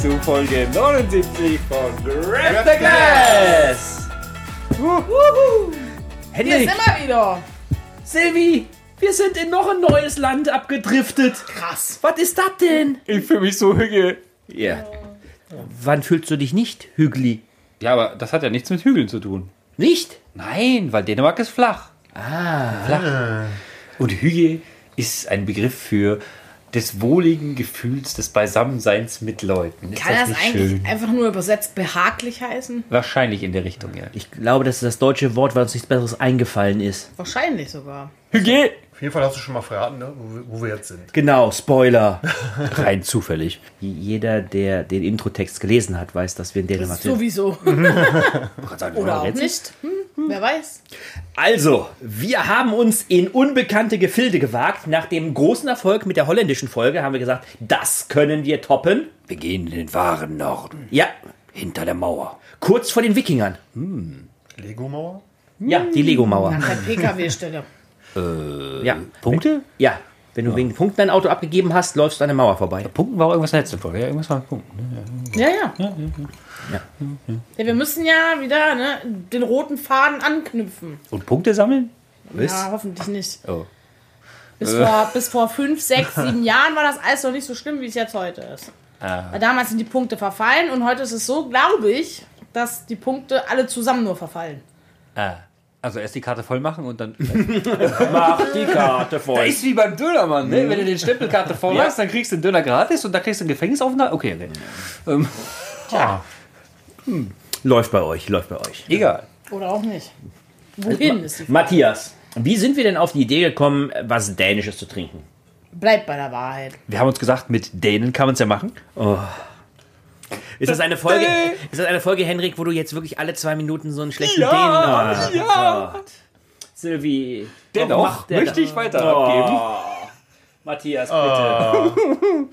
zu Folge 79 von Grab the Glass. Hier Henrik, sind wir wieder. Silvi, wir sind in noch ein neues Land abgedriftet. Krass. Was ist das denn? Ich fühle mich so hügel. Ja. Wann fühlst du dich nicht hügelig? Ja, aber das hat ja nichts mit Hügeln zu tun. Nicht? Nein, weil Dänemark ist flach. Ah. Flach. Und Hügel ist ein Begriff für des wohligen Gefühls des Beisammenseins mit Leuten. Ist Kann das, nicht eigentlich schön? einfach nur übersetzt behaglich heißen? Wahrscheinlich in der Richtung, ja. Ich glaube, das ist das deutsche Wort, weil uns nichts Besseres eingefallen ist. Wahrscheinlich sogar. Hügel! Auf jeden Fall hast du schon mal verraten, ne? wo, wir- wo wir jetzt sind. Genau, Spoiler. Rein zufällig. Jeder, der den Introtext gelesen hat, weiß, dass wir in Dänemark sind. Sowieso. Oder Oder auch nicht. Hm, wer weiß. Also, wir haben uns in unbekannte Gefilde gewagt. Nach dem großen Erfolg mit der holländischen Folge haben wir gesagt, das können wir toppen. Wir gehen in den wahren Norden. Ja, Hinter der Mauer. kurz vor den Wikingern. Lego-Mauer? Ja, die Lego-Mauer. Nach der PKW-Stelle. Ja, Punkte? ja. Wenn du wegen Punkten dein Auto abgegeben hast, läufst du an der Mauer vorbei. Punkten war auch irgendwas in der letzten Folge. Ja, irgendwas war mit Punkten. Ne? Ja, ja. Ja, wir müssen ja wieder ne, den roten Faden anknüpfen. Und Punkte sammeln? Ja, hoffentlich nicht. Oh. Bis, vor, bis vor fünf, sechs, sieben Jahren war das alles noch nicht so schlimm, wie es jetzt heute ist. Weil damals sind die Punkte verfallen und heute ist es so, glaube ich, dass die Punkte alle zusammen nur verfallen. Ah. Also erst die Karte voll machen und dann. Mach die Karte voll. ist wie beim Dönermann, ne? Wenn du den Stempelkarte voll hast, dann kriegst du den Döner gratis und dann kriegst du einen Gefängnisaufenthalt. Okay, okay. Ähm, Läuft bei euch, läuft bei euch. egal. Oder auch nicht. Wohin ist die Frage. Matthias, wie sind wir denn auf die Idee gekommen, was Dänisches zu trinken? Bleibt bei der Wahrheit. Wir haben uns gesagt, mit Dänen kann man es ja machen. Ist das eine Folge, ist das eine Folge, Henrik, wo du jetzt wirklich alle zwei Minuten so einen schlechten Ja, Dänen... Oh, ja. Gott. Sylvie, warum Dennoch möchte ich weiter abgeben. Matthias, bitte.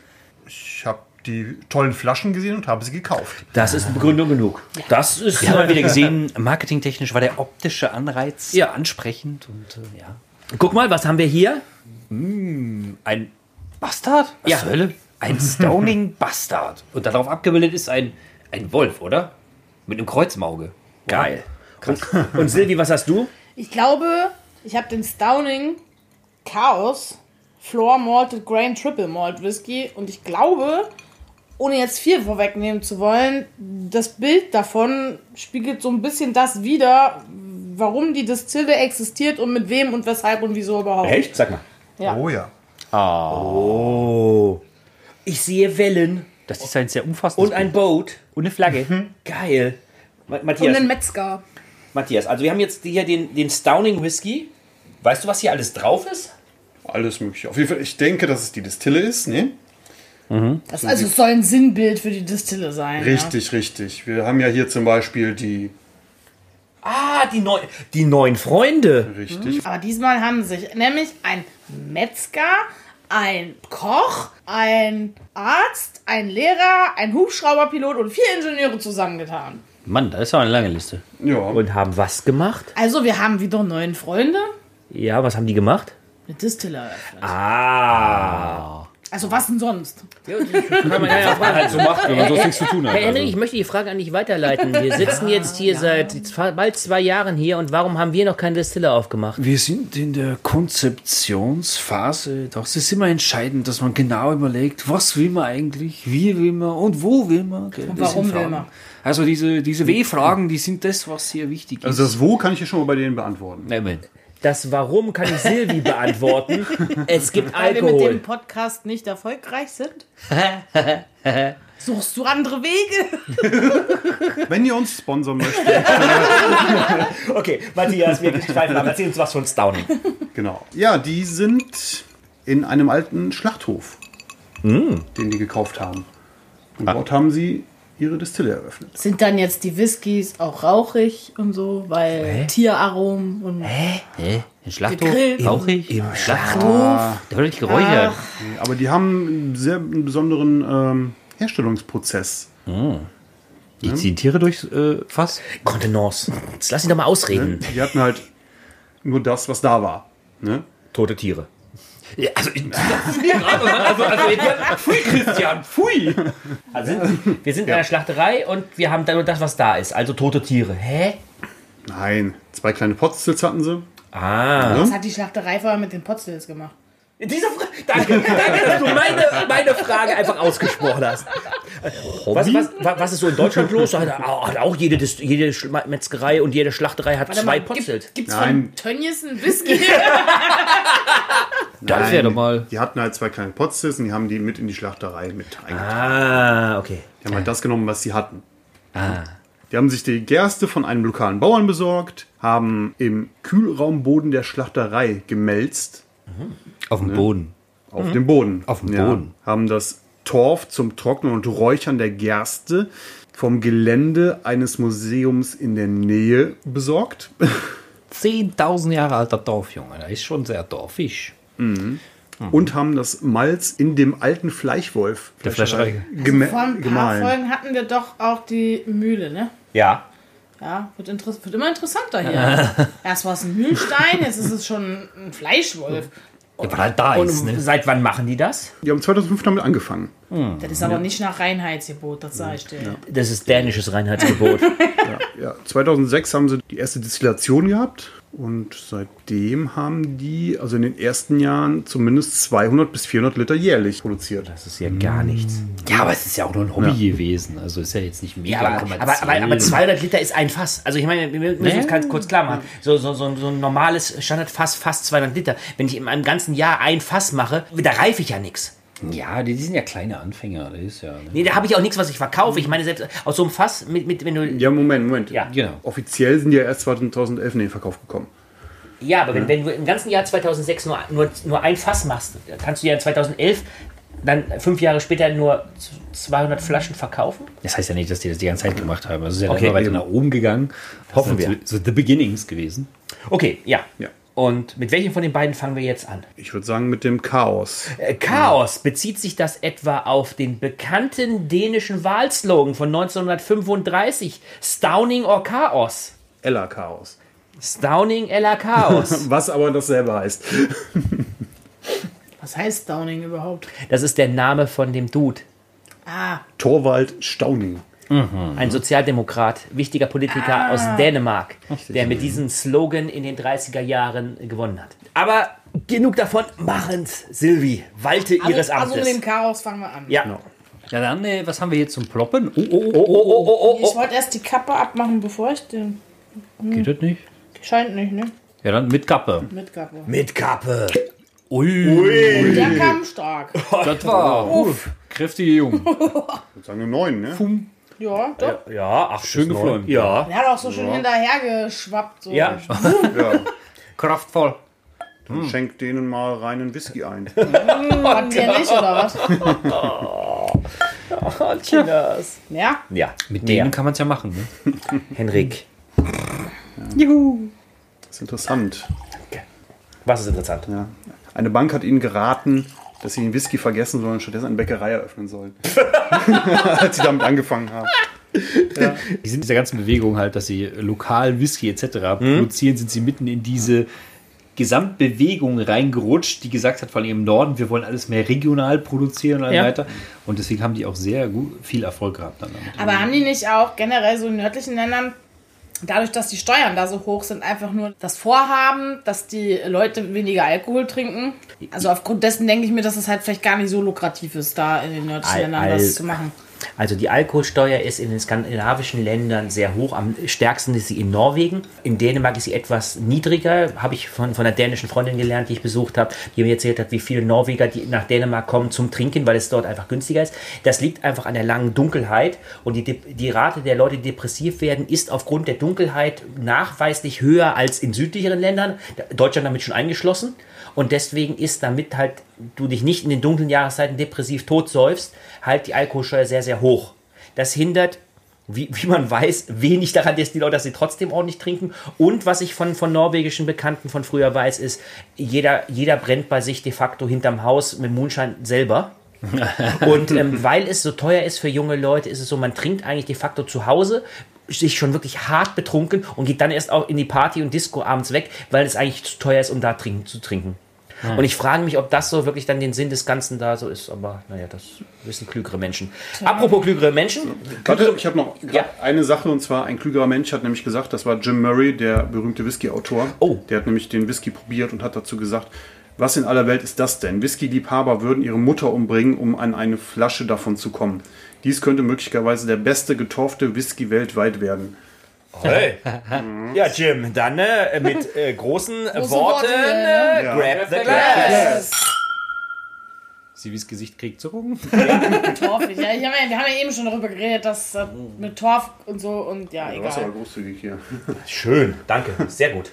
Ich habe die tollen Flaschen gesehen und habe sie gekauft. Das ist Begründung genug. Das ist... Wir haben mal wieder gesehen, marketingtechnisch war der optische Anreiz Ja. ansprechend und äh, ja. Guck mal, was haben wir hier? Ein Bastard? Was Ja. Hölle? Ein Stoning Bastard. Und darauf abgebildet ist ein, ein Wolf, oder? Mit einem Kreuz im Auge. Geil. Und, und Silvi, was hast du? Ich glaube, ich habe den Stowning Chaos Floor Malted Grain Triple Malt Whisky und ich glaube, ohne jetzt viel vorwegnehmen zu wollen, das Bild davon spiegelt so ein bisschen das wider, warum die Distille existiert und mit wem und weshalb und wieso überhaupt. Echt? Sag mal. Ja. Oh ja. Oh. Ich sehe Wellen Das ist ein sehr umfassendes und ein Boot. und eine Flagge. Geil. Ma- Und Matthias, einen Metzger. Matthias, also wir haben jetzt hier den, den Stowning Whisky. Weißt du, was hier alles drauf ist? Alles mögliche. Auf jeden Fall, ich denke, dass es die Distille ist, ne? Das also es soll ein Sinnbild für die Distille sein. Richtig, richtig. Wir haben ja hier zum Beispiel die. Ah, die, neu, die neuen Freunde. Richtig. Ja. Aber diesmal haben sich nämlich ein Metzger, ein Koch, ein Arzt, ein Lehrer, ein Hubschrauberpilot und vier Ingenieure zusammengetan. Mann, das ist aber eine lange Liste. Ja. Und haben was gemacht? Also wir haben wieder neun Freunde, Ja, was haben die gemacht? eine Distille eröffnet. Ah. Also was denn sonst? Kann man ja, ja. Halt so macht, wenn man sonst nichts zu tun hat. Herr Henrik, ich möchte die Frage an dich weiterleiten. Wir sitzen jetzt hier seit zwei- bald zwei Jahren hier und warum haben wir noch keinen Distiller aufgemacht? Wir sind in der Konzeptionsphase. Das ist immer entscheidend, dass man genau überlegt, was will man eigentlich, wie will man und wo will man. gell? Das warum will man? Also diese, diese W-Fragen, die sind das, was sehr wichtig ist. Also das Wo kann ich hier schon mal bei denen beantworten. Nein, Das Warum kann ich Silvi beantworten. Es gibt Weil wir mit Alkohol. dem Podcast nicht erfolgreich sind? Suchst du andere Wege? Wenn ihr uns sponsern möchtet, Okay, Matthias, wir schweifen ab. Erzähl uns was von Stowning. genau. Ja, die sind in einem alten Schlachthof, den die gekauft haben. Und dort haben sie ihre Distille eröffnet. Sind dann jetzt die Whiskys auch rauchig und so, weil Tieraromen und Hä? Ein Schlachthof? Gegrillt. Rauchig? Im Schlachthof. Der wird nicht geräuchert. Aber die haben einen sehr besonderen ähm, Herstellungsprozess. Die ziehen Tiere durchs äh, Fass? Kontenance. Jetzt lass ihn doch mal ausreden. Die hatten halt nur das, was da war. Ne? Tote Tiere. Ja, also, ich, also, also jetzt, pfui, Christian, pfui. Also, wir sind in einer Schlachterei und wir haben dann nur das, was da ist. Also tote Tiere. Hä? Nein, zwei kleine Potzels hatten sie. Ah. Was hat die Schlachterei vorher mit den Potzels gemacht? Diese Fra danke, danke, dass du meine, meine Frage einfach ausgesprochen hast. Was, was, wa- was ist so in Deutschland los? Hat auch jede, jede Metzgerei und jede Schlachterei hat Warte zwei mal, Potzelt. Gibt es Nein. von Tönnies einen Whisky? Das wäre doch mal. Die hatten halt zwei kleine Potzels und die haben die mit in die Schlachterei mit eingetragen. Ah, okay. Die haben halt das genommen, was sie hatten. Die haben sich die Gerste von einem lokalen Bauern besorgt, haben im Kühlraumboden der Schlachterei gemälzt, Auf dem Boden. auf dem Boden. Auf dem Boden. Haben das Torf zum Trocknen und Räuchern der Gerste vom Gelände eines Museums in der Nähe besorgt. 10.000 Jahre alter Dorf, Junge. Der ist schon sehr dorfig. Und haben das Malz in dem alten Fleischwolf Der Fleischerei. gema- Vor ein paar gemahlen. Folgen hatten wir doch auch die Mühle, ne? Ja. Ja, wird, interess wird immer interessanter hier. Erst war es ein Mühlstein, jetzt ist es schon ein Fleischwolf. Ja, weil halt da Und ist, ne? seit wann machen die das? Die haben 2005 damit angefangen. Das ist aber nicht nach Reinheitsgebot, das sage ich dir. Das ist dänisches Reinheitsgebot. Ja, 2006 haben sie die erste Destillation gehabt und seitdem haben die, also in den ersten Jahren, zumindest 200 bis 400 Liter jährlich produziert. Das ist ja gar nichts. Ja, aber es ist ja auch nur ein Hobby gewesen. Also ist ja jetzt nicht mega Ja, aber, aber, aber, aber 200 Liter ist ein Fass. Also ich meine, wir müssen uns Ja. ganz kurz klar machen. So, so, so, so ein normales Standardfass, fast 200 Liter. Wenn ich in einem ganzen Jahr ein Fass mache, da reife ich ja nichts. Ja, die, die sind ja kleine Anfänger. Das ist ja. Ne? Nee, da habe ich auch nichts, was ich verkaufe. Ich meine, selbst aus so einem Fass, mit, mit, wenn du. Ja, Moment, Moment. Ja. Genau. Offiziell sind die ja erst 2011 in den Verkauf gekommen. Ja, aber wenn, wenn du im ganzen Jahr 2006 nur, nur, nur ein Fass machst, kannst du ja 2011 dann fünf Jahre später nur 200 Flaschen verkaufen? Das heißt ja nicht, dass die das die ganze Zeit gemacht haben. Also es ist ja Okay, immer weiter eben. nach oben gegangen. Das Hoffen sind wir. So, so the beginnings gewesen. Okay, ja. Ja. Und mit welchem von den beiden fangen wir jetzt an? Ich würde sagen mit dem Chaos. Äh, Chaos, bezieht sich das etwa auf den bekannten dänischen Wahlslogan von 1935? Stauning or Chaos? Ella Chaos. Stauning eller Chaos. Was aber dasselbe heißt. Was heißt Downing überhaupt? Das ist der Name von dem Dude. Ah, Torvald Stauning. Ein Sozialdemokrat, wichtiger Politiker aus Dänemark, der mit diesem Slogan in den 30er Jahren gewonnen hat. Aber genug davon. Machen's, Silvi. Walte ihres also, also Amtes. mit dem Chaos fangen wir an. ja. Ja, dann, äh, was haben wir jetzt zum Ploppen? Oh, oh, oh, Oh, oh, oh, oh, Ich wollte erst die Kappe abmachen, bevor ich den. Geht das nicht? Scheint nicht, ne? Ja, dann mit Kappe. Mit Kappe. Mit Kappe. Ui. Der kam stark. Das war uff, kräftige Jungen. Ich würde sagen eine 9, ne? Ja, doch. Ja, ach, Schön geflogen. Ja. Der hat auch so schön hinterher geschwappt. So. Ja. Ja. Kraftvoll. Dann schenkt denen mal reinen Whisky ein. Hatten wir nicht, oder was? Kinders. Ja. Ja, Mit denen kann man es ja machen. Ne? Henrik. Das ist interessant. Was ist interessant? Ja. Eine Bank hat ihnen geraten, dass sie den Whisky vergessen sollen und stattdessen eine Bäckerei eröffnen sollen. Als sie damit angefangen haben. Die sind in dieser ganzen Bewegung halt, dass sie lokal Whisky etc. produzieren, sind sie mitten in diese Gesamtbewegung reingerutscht, die gesagt hat, vor allem im Norden, wir wollen alles mehr regional produzieren und so Ja. weiter. Und deswegen haben die auch sehr gut, viel Erfolg gehabt dann damit. Aber haben die nicht auch generell so in nördlichen Ländern, dadurch, dass die Steuern da so hoch sind, einfach nur das Vorhaben, dass die Leute weniger Alkohol trinken? Also aufgrund dessen denke ich mir, dass es halt vielleicht gar nicht so lukrativ ist, da in den nördlichen Ländern was zu machen. Also die Alkoholsteuer ist in den skandinavischen Ländern sehr hoch. Am stärksten ist sie in Norwegen. In Dänemark ist sie etwas niedriger. Habe ich von, von einer dänischen Freundin gelernt, die ich besucht habe, die mir erzählt hat, wie viele Norweger die nach Dänemark kommen zum Trinken, weil es dort einfach günstiger ist. Das liegt einfach an der langen Dunkelheit. Und die, die Rate der Leute, die depressiv werden, ist aufgrund der Dunkelheit nachweislich höher als in südlicheren Ländern. Deutschland damit schon eingeschlossen. Und deswegen ist, damit halt du dich nicht in den dunklen Jahreszeiten depressiv totsäufst, halt die Alkoholsteuer sehr, sehr hoch. Das hindert, wie, wie man weiß, wenig daran, dass die Leute, dass sie trotzdem ordentlich trinken. Und was ich von, von norwegischen Bekannten von früher weiß, ist, jeder, jeder brennt bei sich de facto hinterm Haus mit Mondschein selber. Und ähm, weil es so teuer ist für junge Leute, ist es so, man trinkt eigentlich de facto zu Hause, sich schon wirklich hart betrunken und geht dann erst auch in die Party und Disco abends weg, weil es eigentlich zu teuer ist, um da trinken, zu trinken. Und ich frage mich, ob das so wirklich dann den Sinn des Ganzen da so ist. Aber naja, das wissen klügere Menschen. Apropos klügere Menschen. Warte, ich habe noch Ja. eine Sache und zwar ein klügerer Mensch hat nämlich gesagt, das war Jim Murray, der berühmte Whisky-Autor. Oh. Der hat nämlich den Whisky probiert und hat dazu gesagt, was in aller Welt ist das denn? Whisky-Liebhaber würden ihre Mutter umbringen, um an eine Flasche davon zu kommen. Dies könnte möglicherweise der beste getorfte Whisky weltweit werden. Hey. Ja, Jim, dann äh, mit äh, großen Worte Worten hier, ne? äh, Ja. grab the glass. Sie wie's Gesicht kriegt zucken. Torfig. Ja, ich hab ja, wir haben ja eben schon darüber geredet, dass äh, mit Torf und so und ja, Du warst aber egal. großzügig hier. Schön, danke, sehr gut.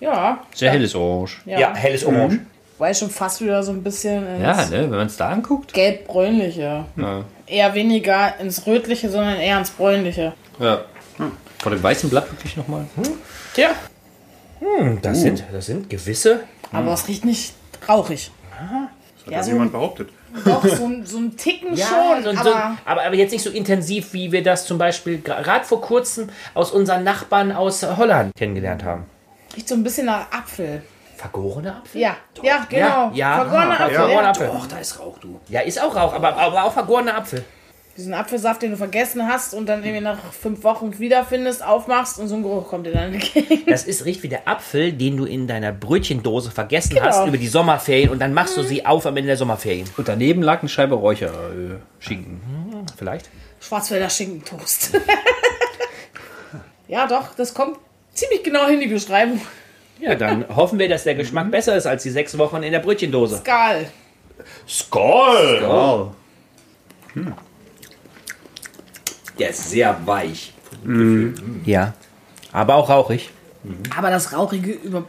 Ja, Sehr helles Orange. ja. Ja, helles Orange. War ich schon fast wieder so ein bisschen ins Ja, ne, wenn man es da anguckt. gelb-bräunliche. Ja. Eher weniger ins Rötliche, sondern eher ins Bräunliche. ja. Von dem weißen Blatt wirklich nochmal. Tja, Hm, das, sind, das sind gewisse. aber es riecht nicht rauchig. Hat Ja, das so- jemand behauptet? Doch, so, ein- so ein Ticken Ja, schon, so, so, aber aber, aber jetzt nicht so intensiv, wie wir das zum Beispiel gerade vor kurzem aus unseren Nachbarn aus Holland kennengelernt haben. riecht so ein bisschen nach Apfel. Vergorene Apfel? Ja, ja, genau. ja. Vergorener Ah, Apfel. vergorener Ja. Apfel. da ist Rauch, du. Ja, ist auch Rauch, aber, aber auch vergorener Apfel. Diesen Apfelsaft, den du vergessen hast und dann irgendwie nach fünf Wochen wiederfindest, aufmachst und so ein Geruch kommt dir dann entgegen. Das ist riecht wie der Apfel, den du in deiner Brötchendose vergessen Genau. hast über die Sommerferien und dann machst du sie auf am Ende der Sommerferien. Und daneben lag eine Scheibe Räucherschinken. Vielleicht? Schwarzwälder Schinkentoast. ja, doch, das kommt ziemlich genau hin, die Beschreibung. Ja, dann hoffen wir, dass der Geschmack besser ist als die sechs Wochen in der Brötchendose. Skal. Skoll! Oh. Der ist sehr weich. Ja, aber auch rauchig. Aber das Rauchige über,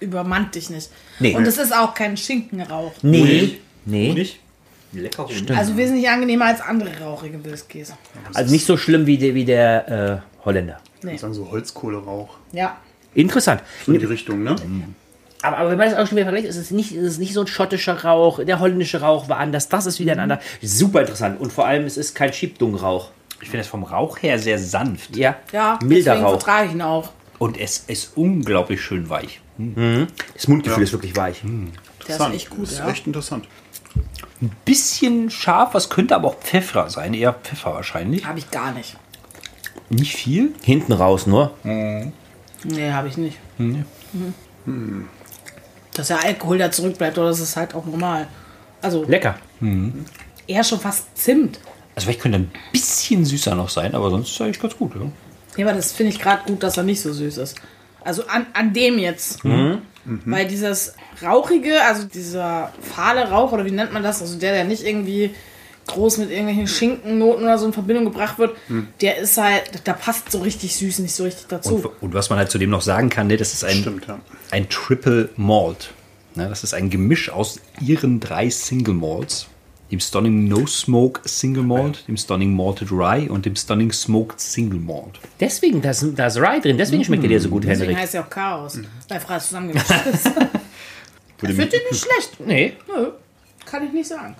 übermannt dich nicht. Nee. Und es ist auch kein Schinkenrauch. Nee. Nee. Nicht? Lecker Hund. Also wesentlich angenehmer als andere rauchige Whiskys. Also nicht so schlimm wie der, wie der äh, Holländer. Nee. Ich sagen so Holzkohlerauch. Ja. Interessant. So in die Richtung, ne? Aber, aber wenn man das auch schon wieder vergleicht, ist es nicht, ist es nicht so ein schottischer Rauch, der holländische Rauch war anders, das ist wieder ein anderer. Super interessant. Und vor allem, es ist kein Schiebdungrauch. Ich finde es vom Rauch her sehr sanft. Ja, Ja, milder deswegen Rauch. vertrage ich ihn auch. Und es ist unglaublich schön weich. Das Mundgefühl Ja. ist wirklich weich. Der ist echt gut, Das ist ja. echt interessant. Bisschen scharf, was könnte aber auch Pfeffer sein. Eher Pfeffer wahrscheinlich. Habe ich gar nicht. Nicht viel. Hinten raus nur. Nee, habe ich nicht. Mhm. Dass der Alkohol da zurückbleibt, oder das ist halt auch normal. Also Lecker. eher schon fast Zimt. Also vielleicht könnte ein bisschen süßer noch sein, aber sonst ist er eigentlich ganz gut. Ja? Ja, aber das finde ich gerade gut, dass er nicht so süß ist. Also an, an dem jetzt. Weil dieses Rauchige, also dieser fahle Rauch, oder wie nennt man das? Also der, der nicht irgendwie groß mit irgendwelchen Schinkennoten oder so in Verbindung gebracht wird, der ist halt, da passt so richtig süß nicht so richtig dazu. Und, und was man halt zudem noch sagen kann, ne, das ist ein, Stimmt, ja. ein Triple Malt. Ne, das ist ein Gemisch aus ihren drei Single Malts. Dem Stunning No Smoke Single Malt, dem Stunning Malted Rye und dem Stunning Smoked Single Malt. Deswegen, da ist, da ist Rye drin, deswegen schmeckt er dir so gut, Deswegen Henrik. heißt er auch Chaos, weil frei zusammengemischt ist. Ich finde den nicht schlecht. Nee. Nö, kann ich nicht sagen.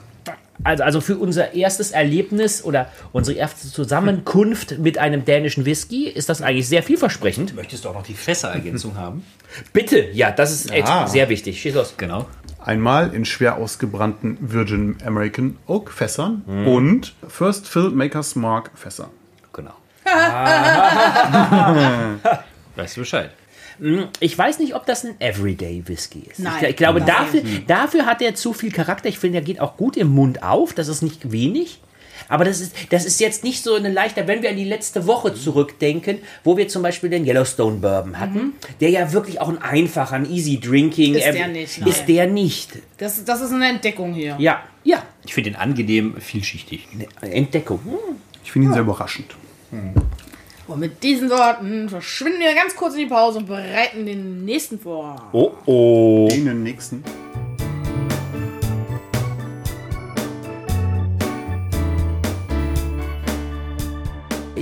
Also, also für unser erstes Erlebnis oder unsere erste Zusammenkunft mit einem dänischen Whisky ist das eigentlich sehr vielversprechend. Möchtest du auch noch die Fässerergänzung haben? Bitte, ja, das ist echt Ah. sehr wichtig. Schieß los. Genau. Einmal in schwer ausgebrannten Virgin American Oak Fässern und First Fill Makers Mark Fässer. Genau. weißt du Bescheid? Ich weiß nicht, ob das ein Everyday Whisky ist. Nein. Ich, ich glaube, Nein. dafür, dafür hat er zu viel Charakter. Ich finde, er geht auch gut im Mund auf. Das ist nicht wenig. Aber das ist, das ist jetzt nicht so eine leichte, wenn wir an die letzte Woche zurückdenken, wo wir zum Beispiel den Yellowstone Bourbon hatten, der ja wirklich auch ein einfacher, ein Easy Drinking Ist er- der nicht, nein. Ist der nicht. Das, das ist eine Entdeckung hier. Ja, ja. Ich finde ihn angenehm vielschichtig. Entdeckung. Hm. Ich finde ihn sehr überraschend. Und mit diesen Worten verschwinden wir ganz kurz in die Pause und bereiten den nächsten vor. Oh, oh. Den nächsten.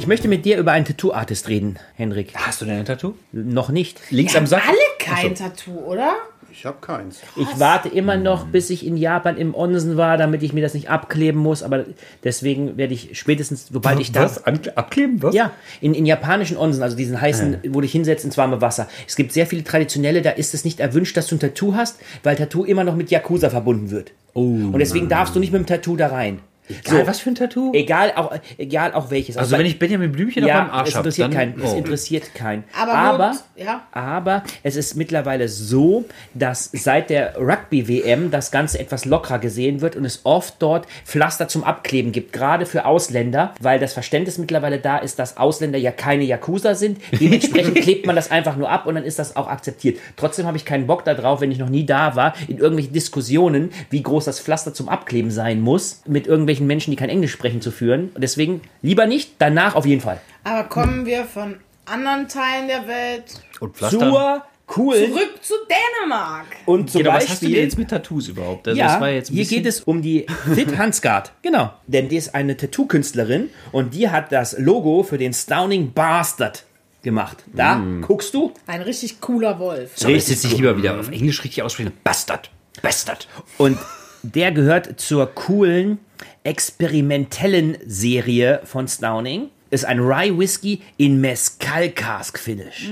Ich möchte mit dir über einen Tattoo-Artist reden, Henrik. Hast du denn ein Tattoo? Noch nicht. Links Wir am haben Sack? alle kein Tattoo, oder? Ich habe keins. Ich warte immer noch, bis ich in Japan im Onsen war, damit ich mir das nicht abkleben muss. Aber deswegen werde ich spätestens, sobald ich da. Was? An abkleben? Was? Ja, in, in japanischen Onsen, also diesen heißen, wo du dich hinsetzt ins warme Wasser. Es gibt sehr viele traditionelle, da ist es nicht erwünscht, dass du ein Tattoo hast, weil Tattoo immer noch mit Yakuza verbunden wird. Oh. Und deswegen darfst du nicht mit dem Tattoo da rein. Egal, was für ein Tattoo? Egal auch, egal auch welches. Also wenn ich Benjamin Blümchen auf ja, meinem Arsch es habe, interessiert dann... keinen. Es oh. interessiert keinen. Aber, aber, ja. aber es ist mittlerweile so, dass seit der Rugby-WM das Ganze etwas lockerer gesehen wird und es oft dort Pflaster zum Abkleben gibt, gerade für Ausländer, weil das Verständnis mittlerweile da ist, dass Ausländer ja keine Yakuza sind. Dementsprechend klebt man das einfach nur ab und dann ist das auch akzeptiert. Trotzdem habe ich keinen Bock darauf, wenn ich noch nie da war, in irgendwelchen Diskussionen, wie groß das Pflaster zum Abkleben sein muss, mit irgendwelchen Menschen, die kein Englisch sprechen, zu führen. Und deswegen lieber nicht, danach auf jeden Fall. Aber kommen wir von anderen Teilen der Welt Und. Zur coolen zurück zu Dänemark. und zum Genau, was Beispiel hast du denn jetzt mit Tattoos überhaupt? Also Ja, das war jetzt ein hier geht es um die Fit Hansgard. Genau. Denn die ist eine Tattoo-Künstlerin und die hat das Logo für den Stowning Bastard gemacht. Da Mm. guckst du. Ein richtig cooler Wolf. Soll ich jetzt nicht lieber wieder auf Englisch richtig aussprechen? Bastard. Bastard. Und der gehört zur coolen, experimentellen Serie von Stowning. Ist ein Rye Whisky in Mezcal Cask Finish.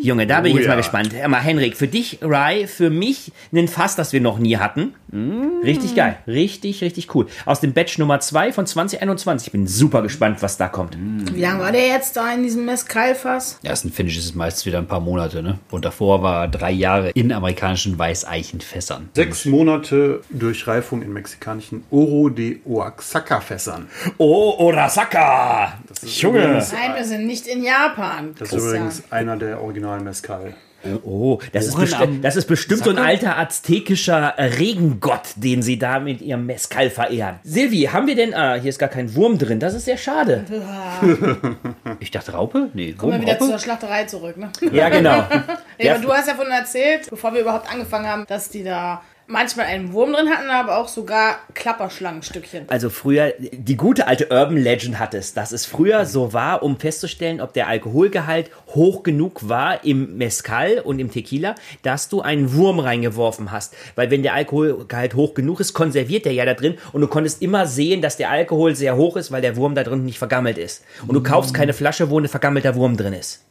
Junge, da bin ich Oh jetzt mal ja. gespannt. Hör mal, Henrik, für dich Rye, für mich ein Fass, das wir noch nie hatten. Richtig geil. Richtig, richtig cool. Aus dem Batch Nummer 2 von 2021. Ich bin super gespannt, was da kommt. Wie lange war der jetzt da in diesem Mescal-Fass? Ersten Finish ist es meistens wieder ein paar Monate, ne? Und davor war drei Jahre in amerikanischen Weißeichenfässern. Sechs Monate Durchreifung in mexikanischen Oro de Oaxaca-Fässern. Oh, Orasaka! Junge! Nein, wir sind nicht in Japan. Das ist übrigens einer der originalen Mezcal. Oh, das ist, das ist bestimmt so ein alter aztekischer äh, Regengott, den sie da mit ihrem Mezcal verehren. Silvi, haben wir denn... Ah, hier ist gar kein Wurm drin. Das ist sehr schade. Ich dachte Raupe? Nee, Kommen wir wieder Wurmraupe? zur Schlachterei zurück, ne? Ja, genau. Ja, aber du hast ja von erzählt, bevor wir überhaupt angefangen haben, dass die da manchmal einen Wurm drin hatten, aber auch sogar Klapperschlangenstückchen. Also früher, die gute alte Urban Legend hat es, dass es früher so war, um festzustellen, ob der Alkoholgehalt hoch genug war im Mezcal und im Tequila, dass du einen Wurm reingeworfen hast. Weil wenn der Alkoholgehalt hoch genug ist, konserviert der ja da drin und du konntest immer sehen, dass der Alkohol sehr hoch ist, weil der Wurm da drin nicht vergammelt ist. Und du kaufst keine Flasche, wo ein vergammelter Wurm drin ist.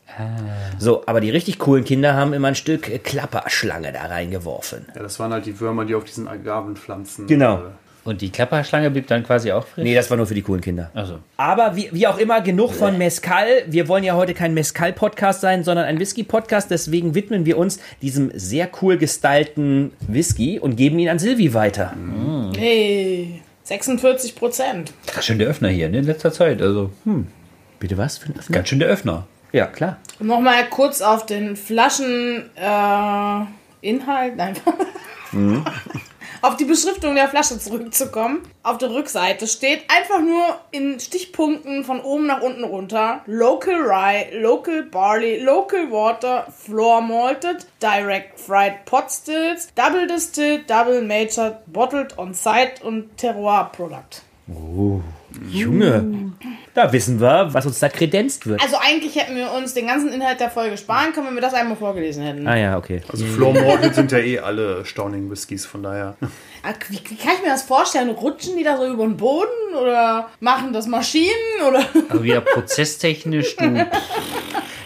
So, aber die richtig coolen Kinder haben immer ein Stück äh, Klapperschlange da reingeworfen. Ja, das waren halt die Würmer, die auf diesen Agavenpflanzen. Genau. Äh, Und die Klapperschlange blieb dann quasi auch frisch? Nee, das war nur für die coolen Kinder. Also. Aber wie, wie auch immer, genug von Mezcal. Wir wollen ja heute kein Mezcal-Podcast sein, sondern ein Whisky-Podcast. Deswegen widmen wir uns diesem sehr cool gestylten Whisky und geben ihn an Silvi weiter. Hey, 46 Prozent. Ganz schön der Öffner hier, ne? In letzter Zeit. Also, hm, Bitte was? Für ein Öffner? ganz schön der Öffner. Ja, klar. Um nochmal kurz auf den Flascheninhalt, äh, Inhalt? nein, auf die Beschriftung der Flasche zurückzukommen. Auf der Rückseite steht einfach nur in Stichpunkten von oben nach unten runter Local Rye, Local Barley, Local Water, Floor Malted, Direct Fried Pot Stills, Double Distilled, Double Matured, Bottled on Site und Terroir Product. Junge. Da wissen wir, was uns da kredenzt wird. Also eigentlich hätten wir uns den ganzen Inhalt der Folge sparen können, wenn wir das einmal vorgelesen hätten. Ah ja, okay. Also Floor Morgan sind ja eh alle Stauning Whiskys, von daher. Ah, Wie, wie kann ich mir das vorstellen? Rutschen die da so über den Boden oder machen das Maschinen oder? Also wieder prozesstechnisch, du.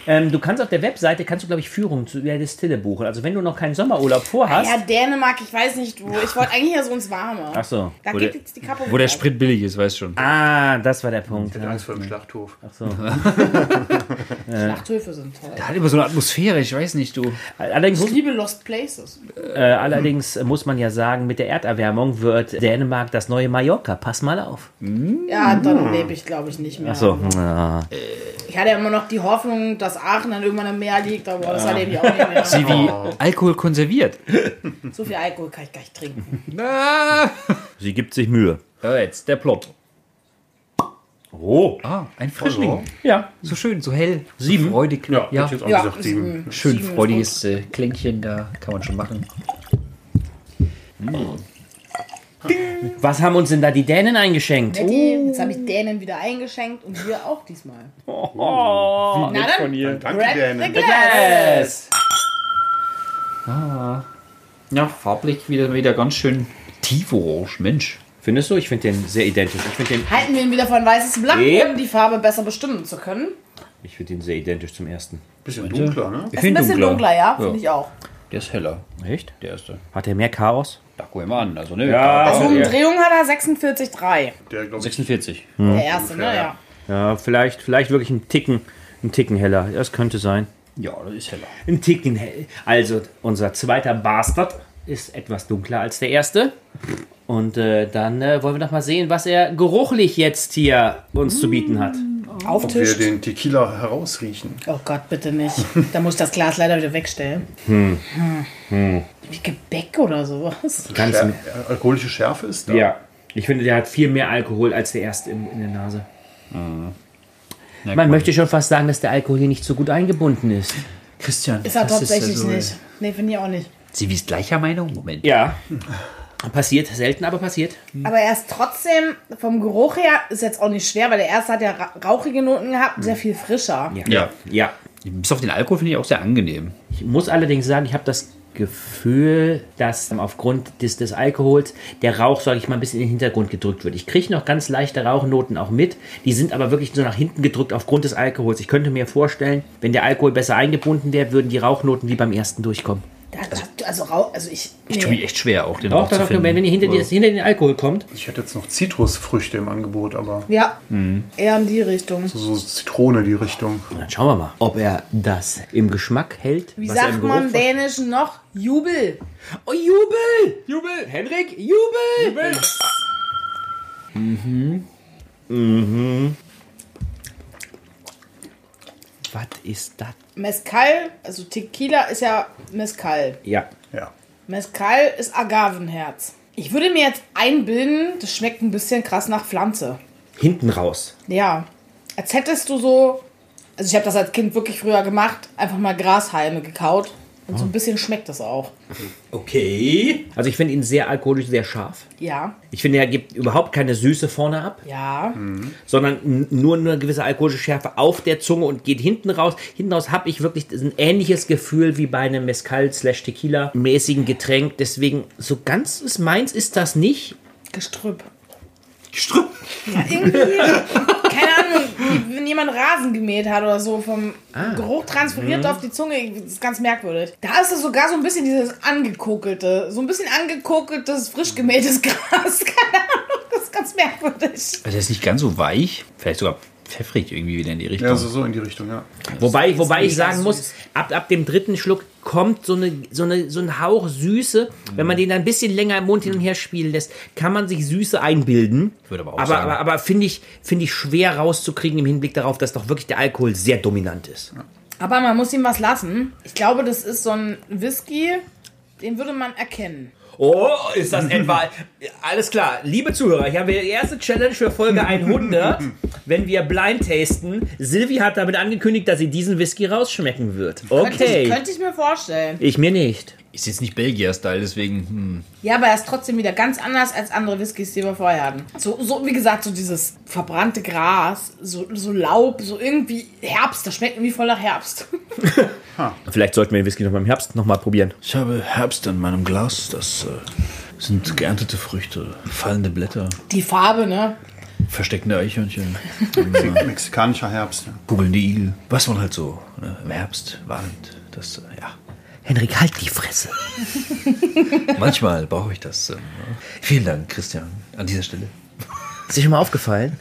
Ähm, du kannst auf der Webseite, kannst du glaube ich Führung zu der Distille buchen. Also wenn du noch keinen Sommerurlaub vorhast. Ja, Dänemark, ich weiß nicht wo. Ich wollte eigentlich ja so ins Warme. Ach so. Da Wo geht der- jetzt die Kappe Wo der. Sprit billig ist, weißt schon. Ah, das war der Punkt. Ich hatte Angst vor dem Schlachthof. Schlachthöfe sind toll. Der hat immer so eine Atmosphäre, ich weiß nicht, du. Allerdings Ich liebe Lost Places. Äh, allerdings muss man ja sagen, mit der Erderwärmung wird Dänemark das neue Mallorca. Pass mal auf. Ja, dann lebe ich, glaube ich, nicht mehr. So. Ja. Ich hatte ja immer noch die Hoffnung, dass Aachen dann irgendwann im Meer liegt, aber das erlebe ich auch nicht mehr. Sie wie Alkohol konserviert. So viel Alkohol kann ich gar nicht trinken. Sie gibt sich Mühe. Ja, jetzt der Plop. Oh. Ah, ein Frischling. Ja. So schön, so hell. Sieben? So freudig. Ja, ja. jetzt auch Ja, gesagt, sieben. Schön sieben freudiges äh, Klänkchen, da kann man schon machen. Was haben uns denn da die Dänen eingeschenkt? Nettie, jetzt habe ich Dänen wieder eingeschenkt und wir auch diesmal. Oh. Na dann, Danke, grab the Dänen. glass. Yes. Ja, farblich wieder, wieder ganz schön tieforange. Mensch. Findest du? Ich finde den sehr identisch. Ich finde den, Halten wir ihn wieder von weißes Blatt, Yep. um die Farbe besser bestimmen zu können. ich find den sehr identisch zum ersten. Bisschen dunkler, ne? Ich Ist ein bisschen dunkler, ja, finde ich auch. Der ist heller. Echt? Der erste. Hat er mehr Chaos? Da gucken wir mal an. Also, ne? Ja. Also. Umdrehung hat er 46,3. Der, glaube ich, 46. Der erste, ne? Ja. Ja, vielleicht, vielleicht wirklich ein Ticken, ein Ticken heller. Das könnte sein. Ja, das ist heller. Ein Ticken hell. Also, unser zweiter Bastard ist etwas dunkler als der erste. Und äh, dann äh, wollen wir doch mal sehen, was er geruchlich jetzt hier uns zu bieten hat. Ob wir Auftischt. den Tequila herausriechen. Oh Gott, bitte nicht. Da muss ich das Glas leider wieder wegstellen. Hm. Wie Gebäck oder sowas. Ganz Schär, alkoholische Schärfe ist da. ja. Ich finde, der hat viel mehr Alkohol als der erste in, in der Nase. Man möchte schon fast sagen, dass der Alkohol hier nicht so gut eingebunden ist. Christian. Ist er das tatsächlich also- nicht. Nee, finde ich auch nicht. Sie ist gleicher Meinung? Moment. Ja. Passiert, selten, aber passiert. Aber er ist trotzdem, vom Geruch her, ist jetzt auch nicht schwer, weil der erste hat ja ra- rauchige Noten gehabt, sehr viel frischer. Ja. Ja. ja. Bis auf den Alkohol finde ich auch sehr angenehm. Ich muss allerdings sagen, ich habe das Gefühl, dass aufgrund des, des Alkohols der Rauch, sage ich mal, ein bisschen in den Hintergrund gedrückt wird. Ich kriege noch ganz leichte Rauchnoten auch mit. Die sind aber wirklich so nach hinten gedrückt aufgrund des Alkohols. Ich könnte mir vorstellen, wenn der Alkohol besser eingebunden wäre, würden die Rauchnoten wie beim ersten durchkommen. Also, rau- also ich. Ich tue mich Nee. echt schwer, auch den Doch, Rauch doch, zu doch, wenn ihr hinter, die, hinter den Alkohol kommt. Ich hätte jetzt noch Zitrusfrüchte im Angebot, aber Ja, eher in die Richtung. so Zitrone die Richtung. Dann schauen wir mal, ob er das im Geschmack hält. Wie was er im sagt man im Dänischen noch? Jubel. Oh, Jubel! Jubel! Henrik, Jubel! Jubel! Mhm. Mhm. Was ist das? Mezcal, also Tequila ist ja Mezcal. Ja. Ja. Mezcal ist Agavenherz. Ich würde mir jetzt einbilden, das schmeckt ein bisschen krass nach Pflanze. Hinten raus. Ja. Als hättest du so. Also ich habe das als Kind wirklich früher gemacht, einfach mal Grashalme gekaut. Und so ein bisschen schmeckt das auch. Okay. Also ich finde ihn sehr alkoholisch, sehr scharf. Ja. Ich finde, er gibt überhaupt keine Süße vorne ab, Ja. sondern n- nur eine gewisse alkoholische Schärfe auf der Zunge und geht hinten raus. Hinten raus habe ich wirklich ein ähnliches Gefühl wie bei einem Mezcal-Tequila-mäßigen Getränk. Deswegen, so ganz ist meins ist das nicht. Gestrüpp. Gestrüpp. Ja, irgendwie. wie wenn jemand Rasen gemäht hat oder so, vom Geruch transferiert auf die Zunge. Das ist ganz merkwürdig. Da ist es sogar so ein bisschen dieses angekokelte, so ein bisschen angekokeltes, frisch gemähtes Gras. Keine Ahnung, das ist ganz merkwürdig. Also der ist nicht ganz so weich. Vielleicht sogar pfeffrig irgendwie wieder in die Richtung. Ja, so, so in die Richtung, ja. Wobei, wobei ich sagen muss, ab, ab dem dritten Schluck kommt so, eine, so, eine, so ein Hauch Süße. Wenn man den dann ein bisschen länger im Mund hin und her spielen lässt, kann man sich Süße einbilden. Ich würde aber auch aber, sagen- aber, aber finde ich, finde ich schwer rauszukriegen im Hinblick darauf, dass doch wirklich der Alkohol sehr dominant ist. Aber man muss ihm was lassen. Ich glaube, das ist so ein Whisky, den würde man erkennen. Oh, ist das etwa. Alles klar, liebe Zuhörer, hier haben wir die erste Challenge für Folge 100, wenn wir blind tasten. Silvi hat damit angekündigt, dass sie diesen Whisky rausschmecken wird. Könnte, ich, Okay. könnte ich mir vorstellen. Ich mir nicht. Ist jetzt nicht Belgier-Style, deswegen. Hm. Ja, aber er ist trotzdem wieder ganz anders als andere Whiskys, die wir vorher hatten. So, so wie gesagt, so dieses verbrannte Gras, so, so Laub, so irgendwie Herbst. Das schmeckt irgendwie voll nach Herbst. Vielleicht sollten wir den Whisky noch mal im Herbst noch mal probieren. Ich habe Herbst in meinem Glas. Das äh, sind geerntete Früchte, fallende Blätter, Die Farbe, ne? versteckende Eichhörnchen, äh, Mexikanischer Herbst. Ja. kugelnde Igel. Was man halt so ne, im Herbst wahrnimmt. Das, äh, ja. Henrik, halt die Fresse. Manchmal brauche ich das. Ähm, vielen Dank, Christian, an dieser Stelle. Ist dir schon mal aufgefallen,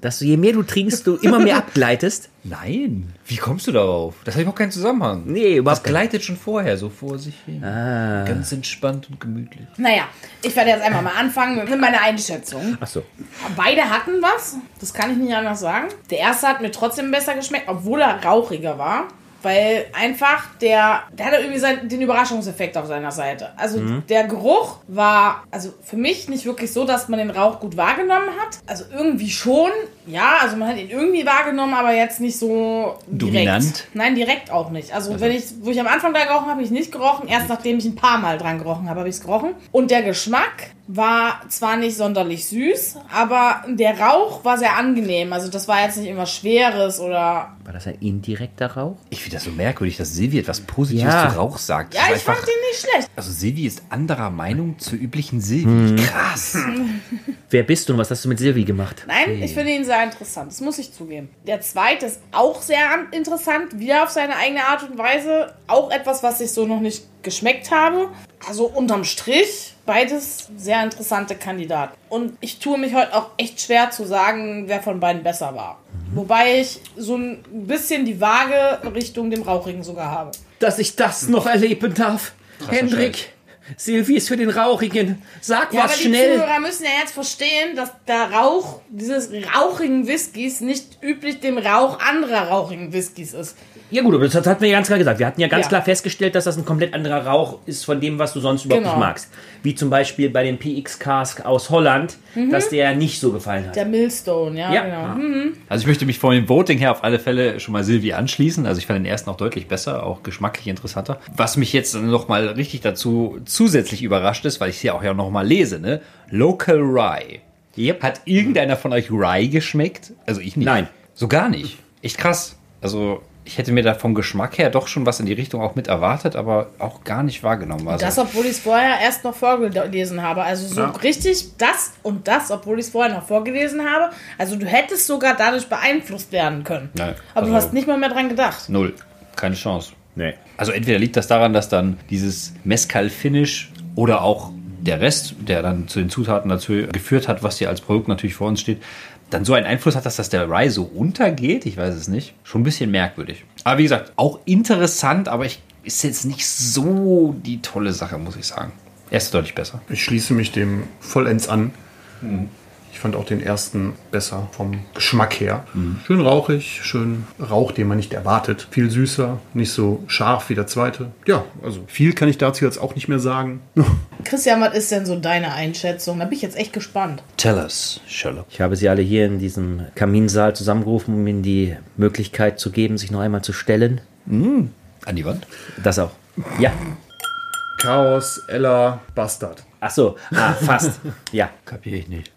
dass du je mehr du trinkst, du immer mehr abgleitest? Nein, wie kommst du darauf? Das hat überhaupt keinen Zusammenhang. Nee, überhaupt Das gleitet schon vorher so vor sich hin. Ganz entspannt und gemütlich. Naja, ich werde jetzt einfach mal anfangen mit meiner Einschätzung. Ach so. Beide hatten was, das kann ich nicht anders sagen. Der erste hat mir trotzdem besser geschmeckt, obwohl er rauchiger war. Weil einfach der, der hatte irgendwie sein, den Überraschungseffekt auf seiner Seite. Also der Geruch war, also für mich nicht wirklich so, dass man den Rauch gut wahrgenommen hat. Also irgendwie schon, ja, also man hat ihn irgendwie wahrgenommen, aber jetzt nicht so direkt. Dominant? Nein, direkt auch nicht. Also, wenn ich, wo ich am Anfang da gerochen habe, habe ich nicht gerochen. Erst nachdem ich ein paar Mal dran gerochen habe, habe ich es gerochen. Und der Geschmack war zwar nicht sonderlich süß, aber der Rauch war sehr angenehm. Also das war jetzt nicht irgendwas Schweres oder War das ein indirekter Rauch? Ich finde das so merkwürdig, dass Silvi etwas Positives Ja. zu Rauch sagt. Ja, ich fand den nicht schlecht. Also Silvi ist anderer Meinung zur üblichen Silvi. Krass. Wer bist du und was hast du mit Silvi gemacht? Nein, ich finde ihn sehr interessant. Das muss ich zugeben. Der zweite ist auch sehr an- interessant, wieder auf seine eigene Art und Weise. Auch etwas, was ich so noch nicht geschmeckt habe. Also unterm Strich beides sehr interessante Kandidaten. Und ich tue mich heute auch echt schwer zu sagen, wer von beiden besser war. Wobei ich so ein bisschen die Waage Richtung dem Rauchigen sogar habe. Dass ich das noch erleben darf. Hendrik, Silvi ist für den Rauchigen. Sag Ja, aber was die schnell. Zuhörer müssen ja jetzt verstehen, dass der Rauch dieses rauchigen Whiskys nicht üblich dem Rauch anderer rauchigen Whiskys ist. Ja gut, aber das hatten wir ja ganz klar gesagt. Wir hatten ja ganz Ja. klar festgestellt, dass das ein komplett anderer Rauch ist von dem, was du sonst überhaupt Genau. nicht magst. Wie zum Beispiel bei dem PX Cask aus Holland, dass der nicht so gefallen hat. Der Millstone, ja, Ja. genau. Hm. Also ich möchte mich von dem Voting her auf alle Fälle schon mal Silvi anschließen. Also ich fand den ersten auch deutlich besser, auch geschmacklich interessanter. Was mich jetzt noch mal richtig dazu zusätzlich überrascht ist, weil ich es hier auch ja noch mal lese, ne? Local Rye. Yep. Hat irgendeiner von euch Rye geschmeckt? Also ich nicht. Nein. So gar nicht. Echt krass. Also ich hätte mir da vom Geschmack her doch schon was in die Richtung auch mit erwartet, aber auch gar nicht wahrgenommen. Also, Das, obwohl ich es vorher erst noch vorgelesen habe. Also so Ja. richtig das und das, obwohl ich es vorher noch vorgelesen habe. Also du hättest sogar dadurch beeinflusst werden können. Nein, Aber du also- hast nicht mal mehr dran gedacht. Null. Keine Chance. Nee. Also entweder liegt das daran, dass dann dieses Mezcal-Finish oder auch der Rest, der dann zu den Zutaten dazu geführt hat, was hier als Produkt natürlich vor uns steht, dann so einen Einfluss hat, dass das der Rye so untergeht. Ich weiß es nicht. Schon ein bisschen merkwürdig. Aber wie gesagt, auch interessant, aber ich, ist jetzt nicht so die tolle Sache, muss ich sagen. Er ist deutlich besser. Ich schließe mich dem vollends an. Ich fand auch den ersten besser vom Geschmack her. Schön rauchig, schön Rauch, den man nicht erwartet. Viel süßer, nicht so scharf wie der zweite. Ja, also viel kann ich dazu jetzt auch nicht mehr sagen. Christian, was ist denn so deine Einschätzung? Da bin ich jetzt echt gespannt. Tell us, Sherlock. Ich habe sie alle hier in diesem Kaminsaal zusammengerufen, um ihnen die Möglichkeit zu geben, sich noch einmal zu stellen. An die Wand. Das auch. Ja. Chaos, Ella, Bastard. Ach so. Ah, fast. Ja. Kapiere ich nicht.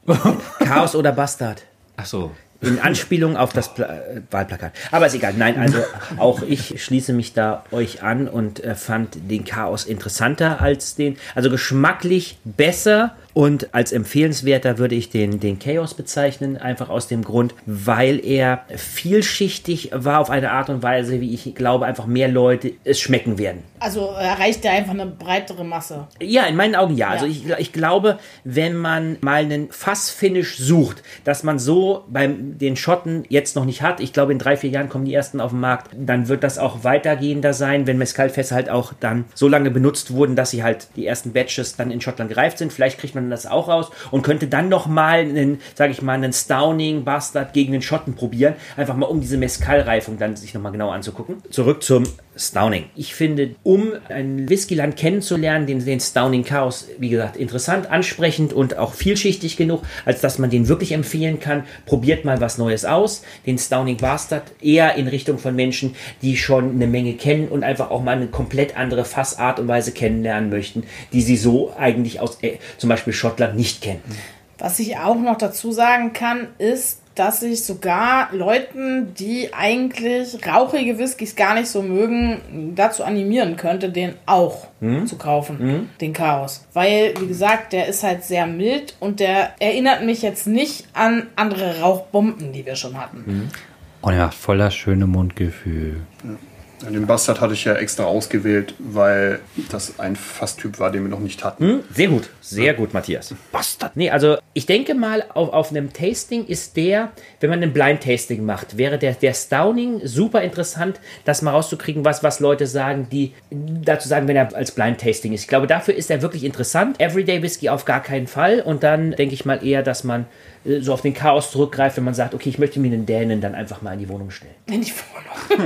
Chaos oder Bastard? Ach so. In Anspielung auf das Pla äh, Wahlplakat. Aber ist egal. Nein, also auch ich schließe mich da euch an und äh, fand den Chaos interessanter als den, also geschmacklich besser und als empfehlenswerter würde ich den, den Chaos bezeichnen, einfach aus dem Grund, weil er vielschichtig war auf eine Art und Weise, wie ich glaube, einfach mehr Leute es schmecken werden. Also erreicht er einfach eine breitere Masse. Ja, in meinen Augen ja. Also Ja. ich, ich glaube, wenn man mal einen Fassfinish sucht, dass man so beim den Schotten jetzt noch nicht hat, ich glaube in drei, vier Jahren kommen die ersten auf den Markt, dann wird das auch weitergehender sein, wenn Mezcalfässer halt auch dann so lange benutzt wurden, dass sie halt die ersten Batches dann in Schottland gereift sind. Vielleicht kriegt man das auch raus und könnte dann noch mal einen, sage ich mal, einen Stowning Bastard gegen den Schotten probieren, einfach mal um diese Mezcal-Reifung dann sich noch mal genau anzugucken. Zurück zum Stowning. Ich finde, um ein Whiskyland kennenzulernen, den, den Stowning Chaos, wie gesagt, interessant, ansprechend und auch vielschichtig genug, als dass man den wirklich empfehlen kann. Probiert mal was Neues aus. Den Stowning Bastard eher in Richtung von Menschen, die schon eine Menge kennen und einfach auch mal eine komplett andere Fassart und Weise kennenlernen möchten, die sie so eigentlich aus äh, zum Beispiel Schottland nicht kennen. Was ich auch noch dazu sagen kann, ist, dass ich sogar Leuten, die eigentlich rauchige Whiskys gar nicht so mögen, dazu animieren könnte, den auch zu kaufen, den Chaos. Weil, wie gesagt, der ist halt sehr mild und der erinnert mich jetzt nicht an andere Rauchbomben, die wir schon hatten. Und er macht voller schöne Mundgefühl. Ja, Den Bastard hatte ich ja extra ausgewählt, weil das ein Fasstyp war, den wir noch nicht hatten. Hm? Sehr gut, sehr gut, Matthias. Bastard. Nee, also ich denke mal, auf, auf einem Tasting ist der, wenn man ein Blind-Tasting macht, wäre der, der Stowning super interessant, das mal rauszukriegen, was, was Leute sagen, die dazu sagen, wenn er als Blind-Tasting ist. Ich glaube, dafür ist er wirklich interessant. Everyday Whisky auf gar keinen Fall. Und dann denke ich mal eher, dass man äh, so auf den Chaos zurückgreift, wenn man sagt, okay, ich möchte mir einen Dänen dann einfach mal in die Wohnung stellen. Wenn ich vorher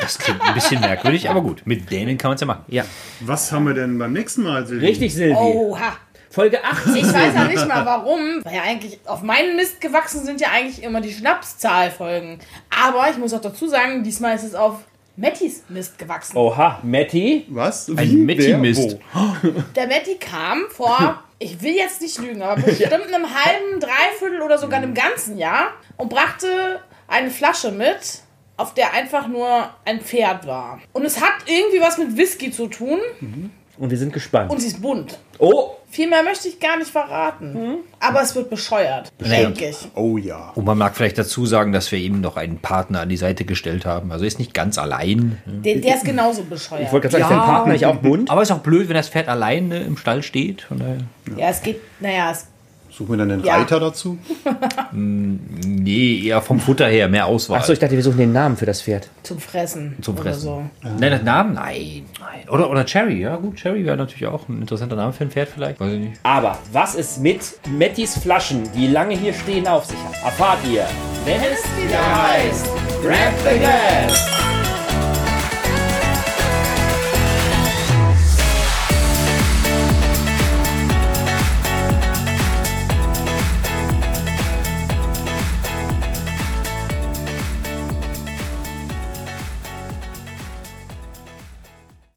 Das klingt ein bisschen merkwürdig, aber gut. Mit denen kann man es ja machen. Ja, Was haben wir denn beim nächsten Mal, Silvi? richtig, Silvi. Oha! Folge 80. Ich weiß ja nicht mal warum, weil ja eigentlich auf meinen Mist gewachsen sind ja eigentlich immer die Schnapszahlfolgen. Aber ich muss auch dazu sagen, diesmal ist es auf Mattis Mist gewachsen. Oha, Matti. Was? Wie? Ein Metti-Mist. Wer? Der Matti kam vor, ich will jetzt nicht lügen, aber bestimmt einem halben, dreiviertel oder sogar einem ganzen Jahr und brachte eine Flasche mit auf der einfach nur ein Pferd war. Und es hat irgendwie was mit Whisky zu tun Und wir sind gespannt. und sie ist bunt. oh! Viel mehr möchte ich gar nicht verraten. Aber es wird bescheuert. Denke ich. Oh ja. Und man mag vielleicht dazu sagen, dass wir ihm noch einen Partner an die Seite gestellt haben. Also er ist nicht ganz allein. Der, der ist genauso bescheuert. Ich wollte gerade sagen, ist dein Partner nicht auch bunt? Aber ist auch blöd, wenn das Pferd alleine im Stall steht. Von daher. ja, es geht, naja, es, Suchen wir dann den Ja. Reiter dazu? Nee, eher vom Futter her, mehr Auswahl. Achso, ich dachte, wir suchen den Namen für das Pferd. zum Fressen. Zum oder Fressen. so. Nein, das Namen? Nein, nein. Oder, oder Cherry, ja gut, Cherry wäre natürlich auch ein interessanter Name für ein Pferd vielleicht. Weiß ich nicht. Aber was es mit Mettys Flaschen, die lange hier stehen, auf sich hat, erfahrt ihr, wenn es wieder heißt Grab the Gas!